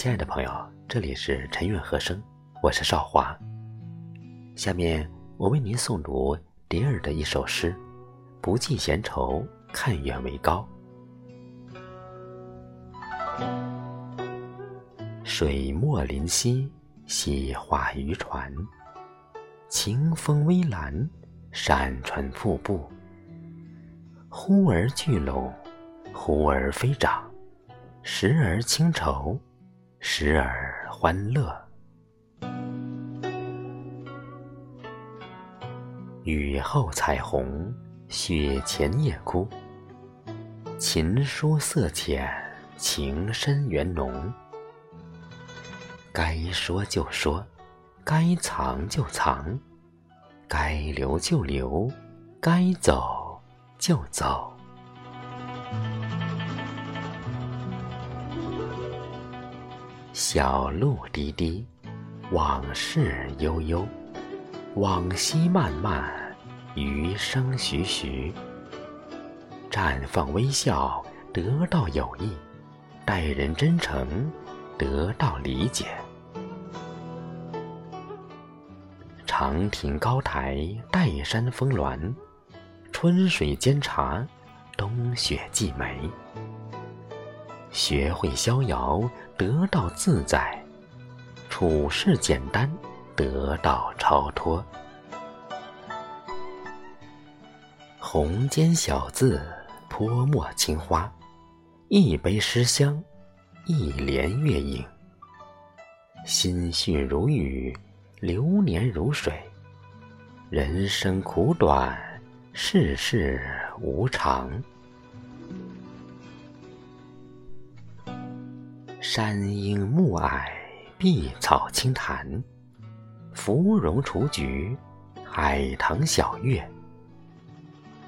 亲爱的朋友，这里是陈韵和声，我是少华。下面我为您诵读蝶儿的一首诗：不计闲愁，看远为高。水墨林溪，细画渔船；晴风微澜，山川瀑布。忽而聚拢，忽而飞涨，时而清愁，时而欢乐。雨后彩虹，雪前夜哭。琴书色浅，情深缘浓。该说就说，该藏就藏，该留就留，该走。就走，小路滴滴，往事悠悠，往昔漫漫，余生徐徐。绽放微笑，得到友谊；待人真诚，得到理解。长亭高台，岱山峰峦。春水煎茶，冬雪寄梅。学会逍遥，得到自在；处事简单，得到超脱。红笺小字，泼墨青花，一杯诗香，一帘月影。心绪如雨，流年如水。人生苦短。世事无常，山阴暮霭，碧草青潭，芙蓉雏菊，海棠小月。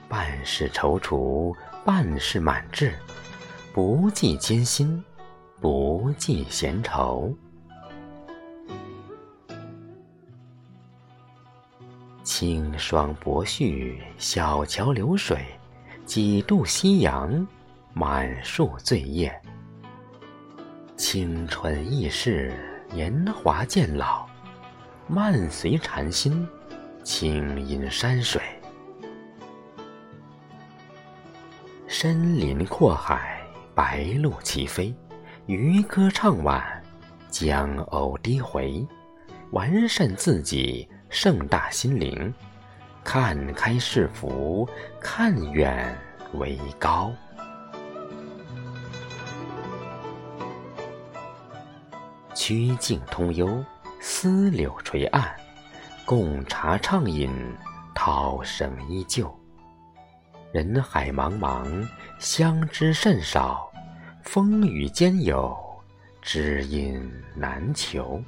半是踌躇，半是满志，不计艰辛，不计闲愁。清霜薄絮，小桥流水，几度夕阳，满树醉叶。青春易逝，年华渐老，漫随禅心，轻饮山水。深林阔海，白鹭齐飞，渔歌唱晚，江鸥低回，完善自己。盛大心灵，看开是福，看远为高。曲径通幽，丝柳垂岸，共茶畅饮，涛声依旧。人海茫茫，相知甚少，风雨兼有，知音难求。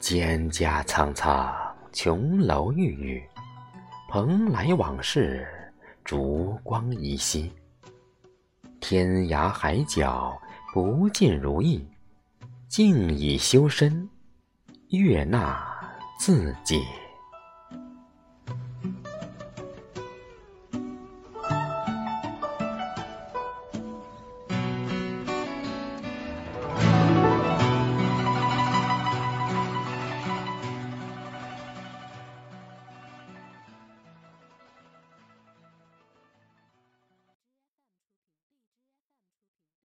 蒹葭苍苍，琼楼玉宇，蓬莱往事，烛光依稀。天涯海角，不尽如意，静以修身，悦纳自己。